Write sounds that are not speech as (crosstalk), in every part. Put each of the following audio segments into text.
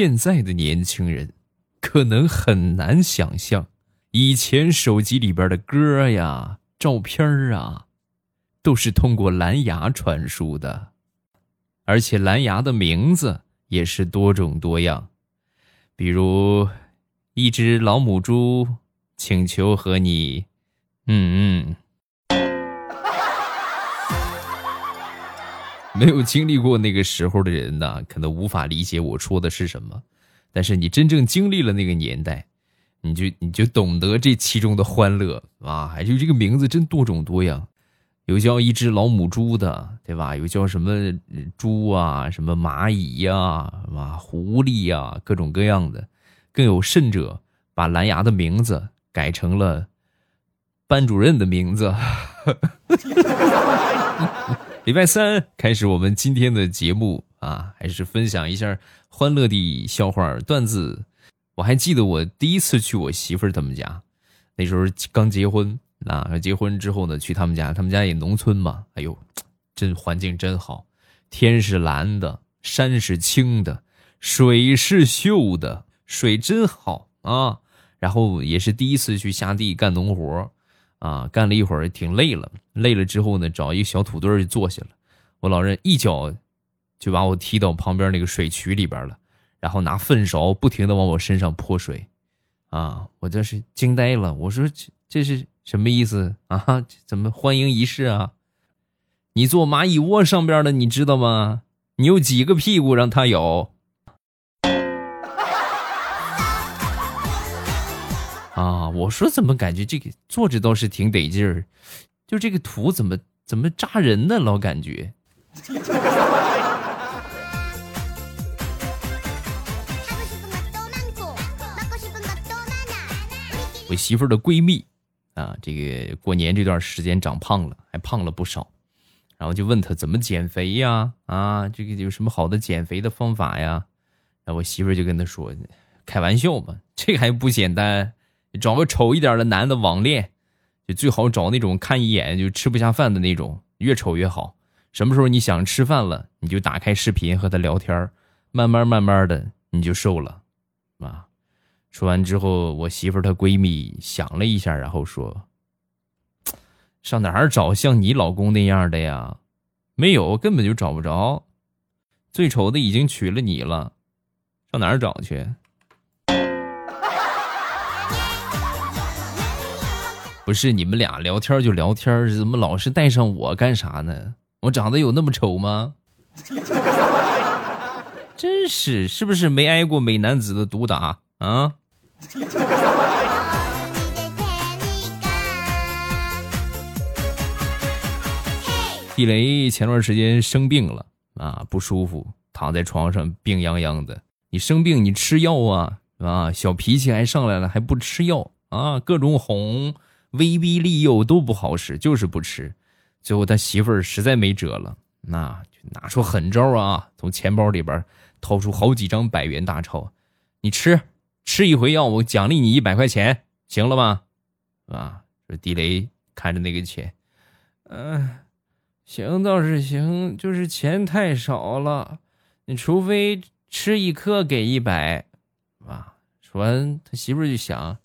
现在的年轻人可能很难想象，以前手机里边的歌呀、照片啊，都是通过蓝牙传输的，而且蓝牙的名字也是多种多样，比如一只老母猪请求和你，嗯嗯。没有经历过那个时候的人呢，可能无法理解我说的是什么。但是你真正经历了那个年代，你就你就懂得这其中的欢乐啊！就这个名字真多种多样，有叫一只老母猪的，对吧？有叫什么猪啊，什么蚂蚁呀，啊，狐狸呀，各种各样的。更有甚者，把蓝牙的名字改成了班主任的名字。(laughs) 礼拜三开始，我们今天的节目啊，还是分享一下欢乐的笑话段子。我还记得我第一次去我媳妇儿他们家，那时候刚结婚啊，结婚之后呢，去他们家，他们家也农村嘛，哎呦，真环境真好，天是蓝的，山是青的，水是秀的，水真好啊。然后也是第一次去下地干农活。啊，干了一会儿挺累了，累了之后呢，找一个小土堆儿就坐下了。我老人一脚就把我踢到旁边那个水渠里边了，然后拿粪勺不停的往我身上泼水。啊，我这是惊呆了，我说这这是什么意思啊？怎么欢迎仪式啊？你坐蚂蚁窝上边的，你知道吗？你有几个屁股让他咬？啊，我说怎么感觉这个坐着倒是挺得劲儿，就这个土怎么怎么扎人呢？老感觉。(laughs) 我媳妇儿的闺蜜啊，这个过年这段时间长胖了，还胖了不少，然后就问她怎么减肥呀？啊，这个有什么好的减肥的方法呀？然后我媳妇儿就跟她说：“开玩笑嘛，这个还不简单。”找个丑一点的男的网恋，就最好找那种看一眼就吃不下饭的那种，越丑越好。什么时候你想吃饭了，你就打开视频和他聊天，慢慢慢慢的你就瘦了，啊。说完之后，我媳妇她闺蜜想了一下，然后说：“上哪儿找像你老公那样的呀？没有，根本就找不着。最丑的已经娶了你了，上哪儿找去？”不是你们俩聊天就聊天，怎么老是带上我干啥呢？我长得有那么丑吗？(laughs) 真是，是不是没挨过美男子的毒打啊？地雷前段时间生病了啊，不舒服，躺在床上病殃殃的。你生病你吃药啊啊，小脾气还上来了，还不吃药啊，各种哄。威逼利诱都不好使，就是不吃。最后他媳妇儿实在没辙了，那就拿出狠招啊！从钱包里边掏出好几张百元大钞，你吃吃一回药，我奖励你一百块钱，行了吧？啊！这地雷看着那个钱，嗯，行倒是行，就是钱太少了。你除非吃一颗给一百，啊！说完，他媳妇儿就想。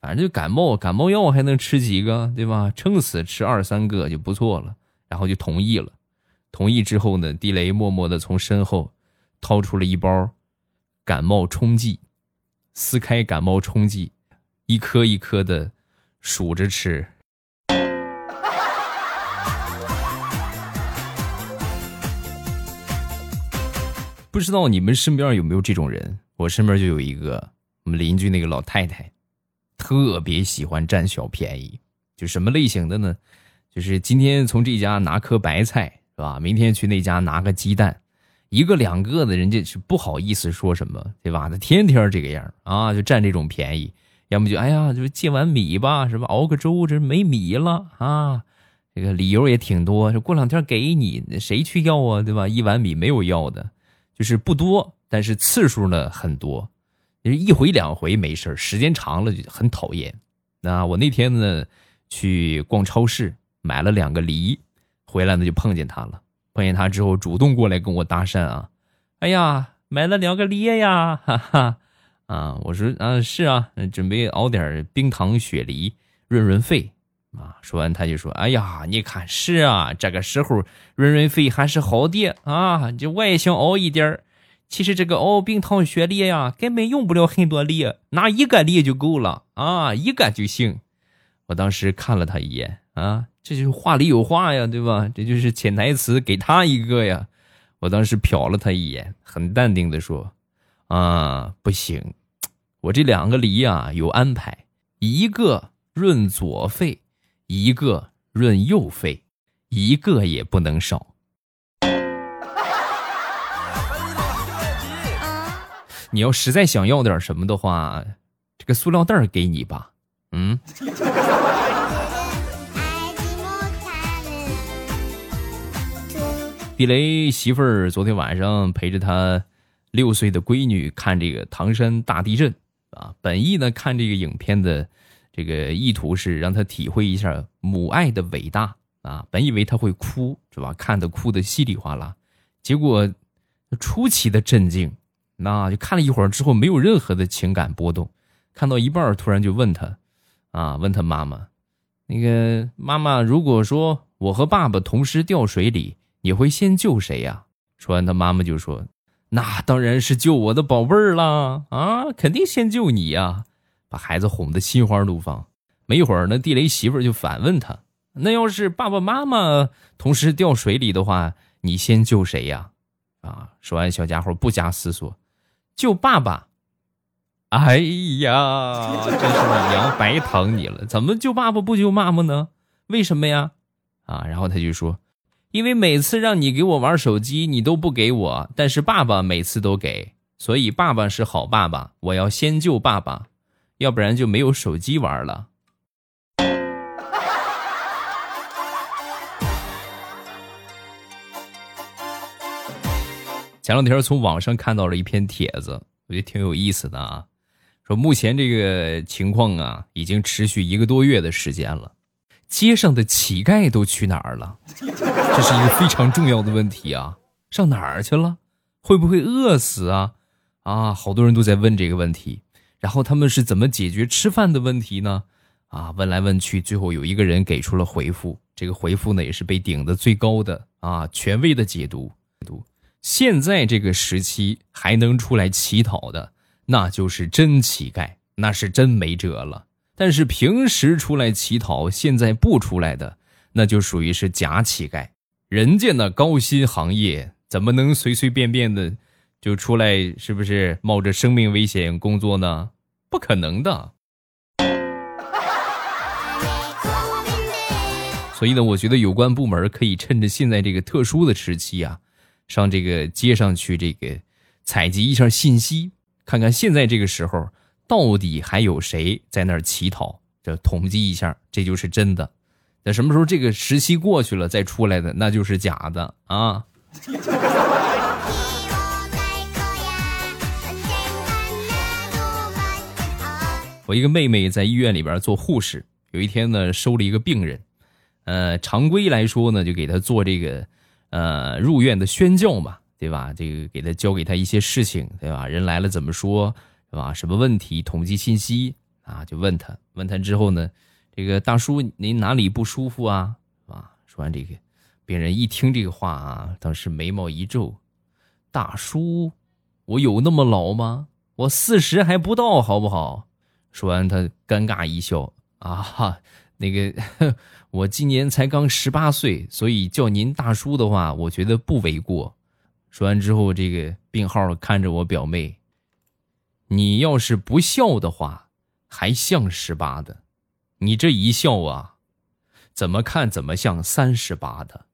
反正就感冒，感冒药还能吃几个，对吧？撑死吃二三个就不错了。然后就同意了。同意之后呢，地雷默默的从身后掏出了一包感冒冲剂，撕开感冒冲剂，一颗一颗的数着吃。不知道你们身边有没有这种人？我身边就有一个，我们邻居那个老太太。特别喜欢占小便宜，就什么类型的呢？就是今天从这家拿颗白菜，是吧？明天去那家拿个鸡蛋，一个两个的，人家是不好意思说什么，对吧？他天天这个样啊，就占这种便宜。要么就哎呀，就借碗米吧，是吧？熬个粥，这没米了啊，这个理由也挺多。说过两天给你，谁去要啊，对吧？一碗米没有要的，就是不多，但是次数呢很多。一回两回没事时间长了就很讨厌。那我那天呢去逛超市，买了两个梨，回来呢就碰见他了。碰见他之后，主动过来跟我搭讪啊！哎呀，买了两个梨呀，哈哈。啊，我说啊，是啊，准备熬点冰糖雪梨润润肺。啊，说完他就说：“哎呀，你看是啊，这个时候润润肺还是好的啊。就我也想熬一点儿。其实这个熬冰糖雪梨呀，根本用不了很多梨，拿一个梨就够了啊，一个就行。”我当时看了他一眼啊，这就是话里有话呀，对吧？这就是潜台词，给他一个呀。我当时瞟了他一眼，很淡定的说：“啊，不行，我这两个梨啊有安排，一个润左肺。”一个润右肺，一个也不能少。你要实在想要点什么的话，这个塑料袋给你吧。嗯。地雷媳妇儿昨天晚上陪着他六岁的闺女看这个唐山大地震啊，本意呢看这个影片的。这个意图是让他体会一下母爱的伟大啊！本以为他会哭，是吧？看的哭的稀里哗啦，结果出奇的镇静，那就看了一会儿之后，没有任何的情感波动。看到一半，突然就问他，啊，问他妈妈，那个妈妈，如果说我和爸爸同时掉水里，你会先救谁呀？说完，他妈妈就说，那当然是救我的宝贝儿啦！啊，肯定先救你呀！把孩子哄得心花怒放。没一会儿呢，地雷媳妇就反问他：“那要是爸爸妈妈同时掉水里的话，你先救谁呀？”啊！说完，小家伙不加思索：“救爸爸。”哎呀，(laughs) 真是娘白疼你了！怎么救爸爸不救妈妈呢？为什么呀？啊！然后他就说：“因为每次让你给我玩手机，你都不给我，但是爸爸每次都给，所以爸爸是好爸爸，我要先救爸爸。”要不然就没有手机玩了。前两天从网上看到了一篇帖子，我觉得挺有意思的啊。说目前这个情况啊，已经持续一个多月的时间了，街上的乞丐都去哪儿了？这是一个非常重要的问题啊！上哪儿去了？会不会饿死啊？啊，好多人都在问这个问题。然后他们是怎么解决吃饭的问题呢？啊，问来问去，最后有一个人给出了回复。这个回复呢，也是被顶的最高的啊，权威的解读。现在这个时期还能出来乞讨的，那就是真乞丐，那是真没辙了。但是平时出来乞讨，现在不出来的，那就属于是假乞丐。人家那高薪行业，怎么能随随便便的？就出来是不是冒着生命危险工作呢？不可能的。所以呢，我觉得有关部门可以趁着现在这个特殊的时期啊，上这个街上去这个采集一下信息，看看现在这个时候到底还有谁在那儿乞讨，这统计一下，这就是真的。等什么时候这个时期过去了再出来的，那就是假的啊。我一个妹妹在医院里边做护士，有一天呢收了一个病人，呃，常规来说呢就给他做这个，呃，入院的宣教嘛，对吧？这个给他教给他一些事情，对吧？人来了怎么说，是吧？什么问题？统计信息啊，就问他，问他之后呢，这个大叔您哪里不舒服啊？啊？说完这个，病人一听这个话啊，当时眉毛一皱，大叔，我有那么老吗？我四十还不到，好不好？说完，他尴尬一笑啊哈，那个我今年才刚十八岁，所以叫您大叔的话，我觉得不为过。说完之后，这个病号看着我表妹，你要是不笑的话，还像十八的，你这一笑啊，怎么看怎么像三十八的。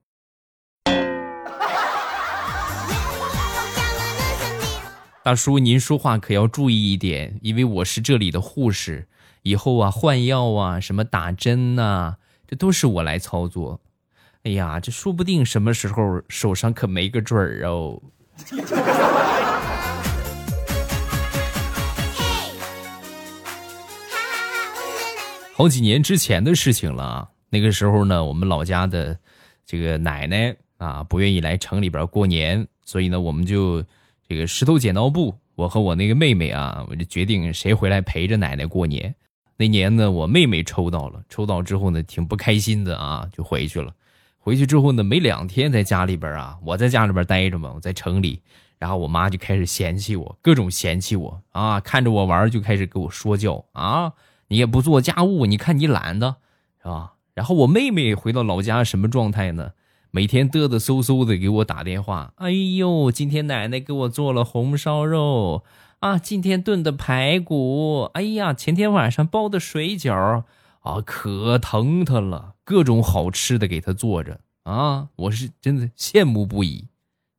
大叔，您说话可要注意一点，因为我是这里的护士，以后啊换药啊，什么打针呐，这都是我来操作。哎呀，这说不定什么时候手上可没个准儿哦。好几年之前的事情了，那个时候呢，我们老家的这个奶奶啊不愿意来城里边过年，所以呢，我们就。这个石头剪刀布，我和我那个妹妹啊，我就决定谁回来陪着奶奶过年。那年呢，我妹妹抽到了，抽到之后呢，挺不开心的啊，就回去了。回去之后呢，没两天在家里边啊，我在家里边待着嘛，我在城里，然后我妈就开始嫌弃我，各种嫌弃我啊，看着我玩就开始给我说教啊，你也不做家务，你看你懒的，是吧？然后我妹妹回到老家什么状态呢？每天嘚嘚嗖嗖的给我打电话，哎呦，今天奶奶给我做了红烧肉啊，今天炖的排骨，哎呀，前天晚上包的水饺。啊，可疼他了，各种好吃的给他做着啊，我是真的羡慕不已。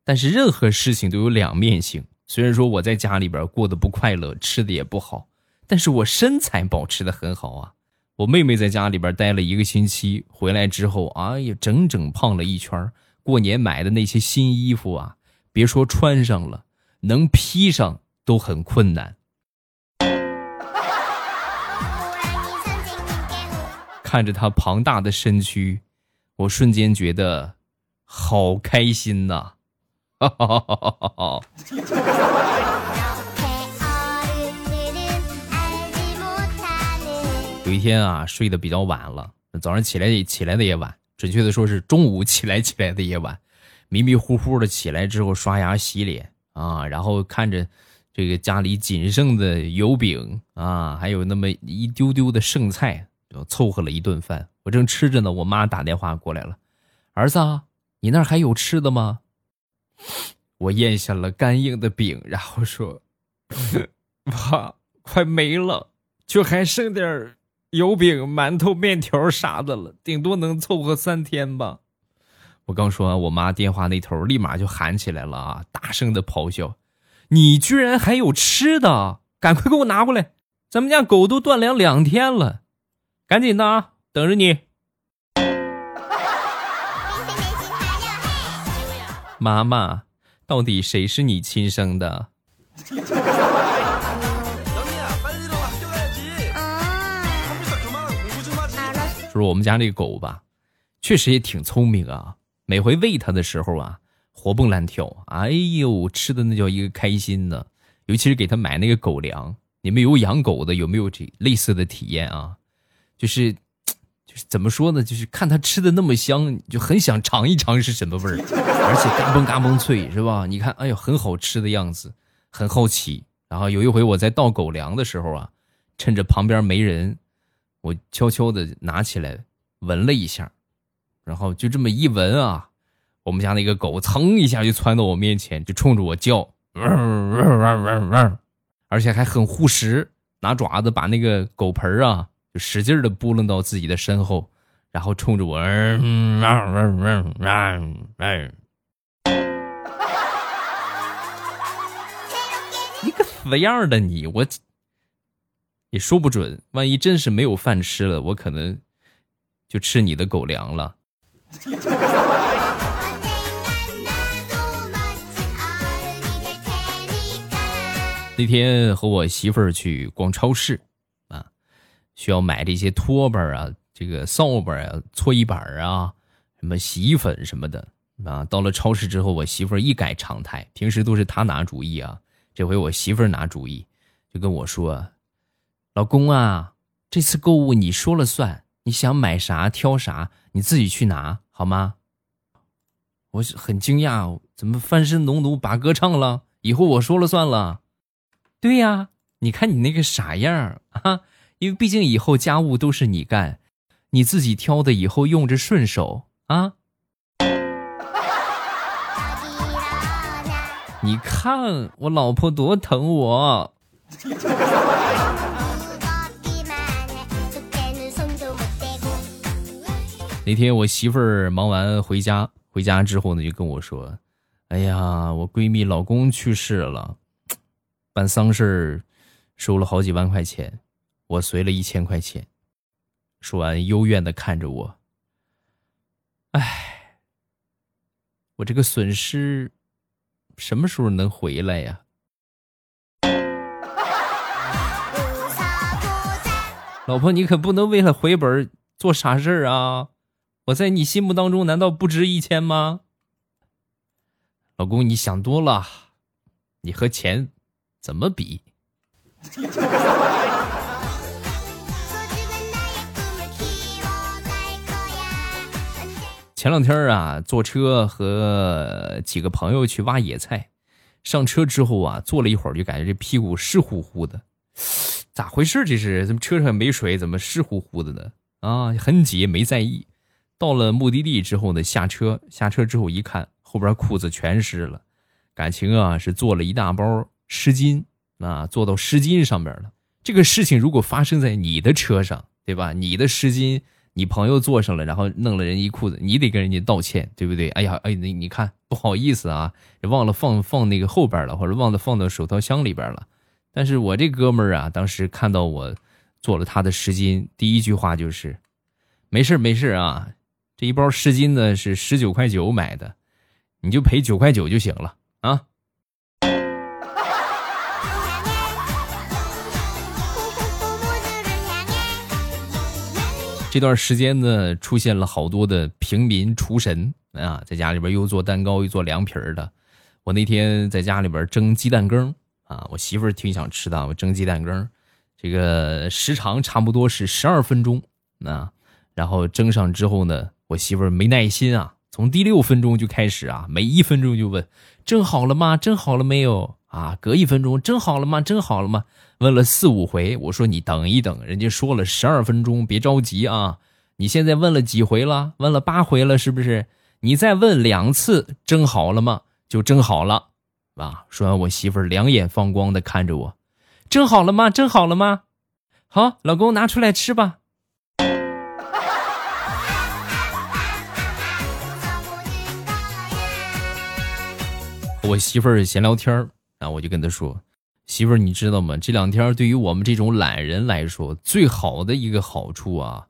但是任何事情都有两面性，虽然说我在家里边过得不快乐，吃的也不好，但是我身材保持的很好啊。我妹妹在家里边待了一个星期，回来之后，哎呀，整整胖了一圈。过年买的那些新衣服啊，别说穿上了，能披上都很困难。看着他庞大的身躯，我瞬间觉得好开心呐！哈！(laughs) 有一天啊，睡得比较晚了，早上起来起来的也晚，准确的说是中午起来起来的也晚，迷迷糊糊的起来之后刷牙洗脸啊，然后看着这个家里仅剩的油饼啊，还有那么一丢丢的剩菜。就凑合了一顿饭，我正吃着呢，我妈打电话过来了：“儿子，你那儿还有吃的吗？”我咽下了干硬的饼，然后说：“ (laughs) 妈，快没了，就还剩点油饼、馒头、面条啥的了，顶多能凑合三天吧。”我刚说完，我妈电话那头立马就喊起来了啊，大声的咆哮：“你居然还有吃的，赶快给我拿过来！咱们家狗都断粮两天了。”赶紧的啊，等着你。妈妈，到底谁是你亲生的？说我们家那个狗吧，确实也挺聪明啊。每回喂它的时候啊，活蹦乱跳，哎呦，吃的那叫一个开心呢。尤其是给它买那个狗粮，你们有养狗的有没有这类似的体验啊？就是，就是怎么说呢？就是看它吃的那么香，就很想尝一尝是什么味儿，而且嘎嘣嘎嘣脆，是吧？你看，哎呦，很好吃的样子，很好奇。然后有一回我在倒狗粮的时候啊，趁着旁边没人，我悄悄的拿起来闻了一下，然后就这么一闻啊，我们家那个狗噌一下就窜到我面前，就冲着我叫，汪汪汪汪汪而且还很护食，拿爪子把那个狗盆啊。就使劲的拨弄到自己的身后，然后冲着我，嗯嗯嗯嗯嗯，你个死样的你，我也说不准，万一真是没有饭吃了，我可能就吃你的狗粮了。那天和我媳妇儿去逛超市。啊需要买这些拖把啊，这个扫把啊，搓衣板啊，什么洗衣粉什么的啊。到了超市之后，我媳妇儿一改常态，平时都是她拿主意啊，这回我媳妇儿拿主意，就跟我说：“老公啊，这次购物你说了算，你想买啥挑啥，你自己去拿好吗？”我很惊讶，怎么翻身农奴把歌唱了？以后我说了算了。对呀，你看你那个傻样啊！因为毕竟以后家务都是你干，你自己挑的，以后用着顺手啊。(laughs) 你看我老婆多疼我。那天我媳妇儿忙完回家，回家之后呢，就跟我说：“哎呀，我闺蜜老公去世了，办丧事收了好几万块钱。”我随了一千块钱，说完幽怨的看着我。唉，我这个损失什么时候能回来呀？(laughs) 老婆，你可不能为了回本做傻事儿啊！我在你心目当中难道不值一千吗？老公，你想多了，你和钱怎么比？(laughs) 前两天啊，坐车和几个朋友去挖野菜，上车之后啊，坐了一会儿就感觉这屁股湿乎乎的，(sighs) 咋回事？这是怎么车上没水，怎么湿乎乎的呢？啊，很挤，没在意。到了目的地之后呢，下车，下车之后一看，后边裤子全湿了，感情啊是做了一大包湿巾啊，做到湿巾上面了。这个事情如果发生在你的车上，对吧？你的湿巾。你朋友坐上了，然后弄了人一裤子，你得跟人家道歉，对不对？哎呀，哎，你你看，不好意思啊，忘了放放那个后边了，或者忘了放到手套箱里边了。但是我这哥们儿啊，当时看到我做了他的湿巾，第一句话就是：没事没事啊，这一包湿巾呢是十九块九买的，你就赔九块九就行了这段时间呢，出现了好多的平民厨神啊，在家里边又做蛋糕又做凉皮儿的。我那天在家里边蒸鸡蛋羹啊，我媳妇儿挺想吃的，我蒸鸡蛋羹，这个时长差不多是十二分钟啊。然后蒸上之后呢，我媳妇儿没耐心啊，从第六分钟就开始啊，每一分钟就问：蒸好了吗？蒸好了没有？啊，隔一分钟蒸好了吗？蒸好了吗？问了四五回，我说你等一等，人家说了十二分钟，别着急啊。你现在问了几回了？问了八回了，是不是？你再问两次，蒸好了吗？就蒸好了，啊。说完，我媳妇儿两眼放光的看着我，蒸好了吗？蒸好了吗？好，老公拿出来吃吧。我媳妇儿闲聊天儿。然后我就跟他说：“媳妇儿，你知道吗？这两天对于我们这种懒人来说，最好的一个好处啊，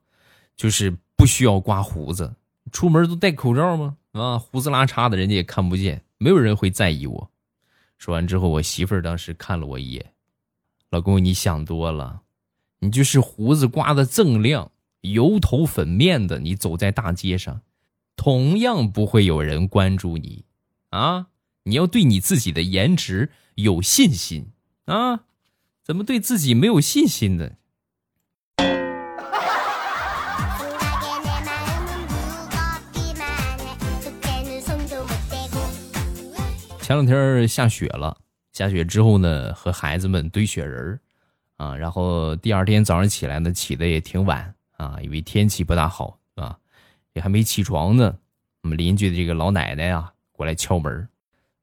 就是不需要刮胡子，出门都戴口罩吗？啊，胡子拉碴的，人家也看不见，没有人会在意我。”说完之后，我媳妇儿当时看了我一眼：“老公，你想多了，你就是胡子刮的锃亮、油头粉面的，你走在大街上，同样不会有人关注你，啊。”你要对你自己的颜值有信心啊！怎么对自己没有信心呢？前两天下雪了，下雪之后呢，和孩子们堆雪人儿啊，然后第二天早上起来呢，起的也挺晚啊，因为天气不大好啊，也还没起床呢。我们邻居的这个老奶奶啊，过来敲门。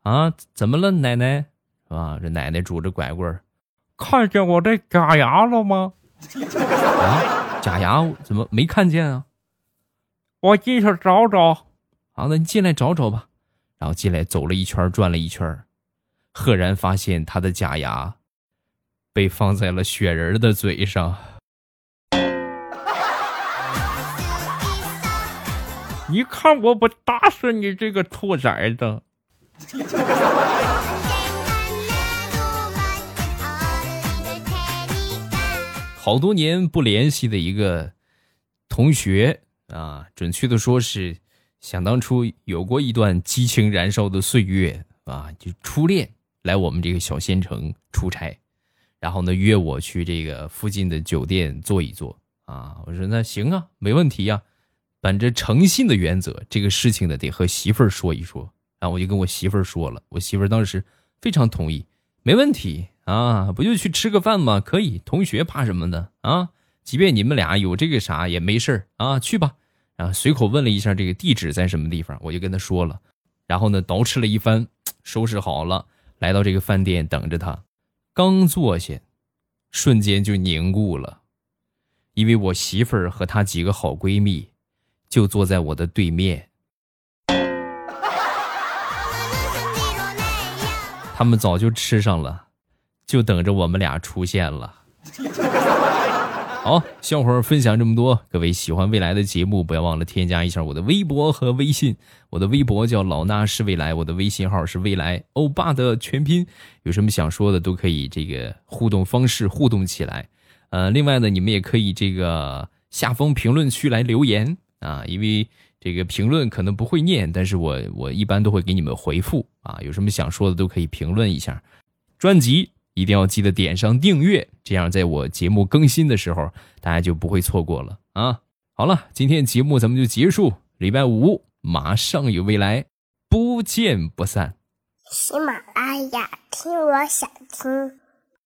啊，怎么了，奶奶？啊，这奶奶拄着拐棍儿，看见我的假牙了吗？啊，假牙怎么没看见啊？我进去找找。好，那你进来找找吧。然后进来走了一圈，转了一圈，赫然发现他的假牙被放在了雪人的嘴上。你看我不打死你这个兔崽子！(laughs) 好多年不联系的一个同学啊，准确的说是想当初有过一段激情燃烧的岁月啊，就初恋来我们这个小县城出差，然后呢约我去这个附近的酒店坐一坐啊，我说那行啊，没问题呀，本着诚信的原则，这个事情呢得和媳妇儿说一说。然后我就跟我媳妇儿说了，我媳妇儿当时非常同意，没问题啊，不就去吃个饭吗？可以，同学怕什么的啊？即便你们俩有这个啥也没事啊，去吧。然后随口问了一下这个地址在什么地方，我就跟他说了。然后呢，捯饬了一番，收拾好了，来到这个饭店等着他。刚坐下，瞬间就凝固了，因为我媳妇儿和她几个好闺蜜就坐在我的对面。他们早就吃上了，就等着我们俩出现了。好，笑话分享这么多，各位喜欢未来的节目，不要忘了添加一下我的微博和微信。我的微博叫老衲是未来，我的微信号是未来欧巴的全拼。有什么想说的，都可以这个互动方式互动起来。呃，另外呢，你们也可以这个下方评论区来留言啊，因为。这个评论可能不会念，但是我我一般都会给你们回复啊，有什么想说的都可以评论一下。专辑一定要记得点上订阅，这样在我节目更新的时候，大家就不会错过了啊！好了，今天节目咱们就结束，礼拜五马上有未来，不见不散。喜马拉雅，听我想听。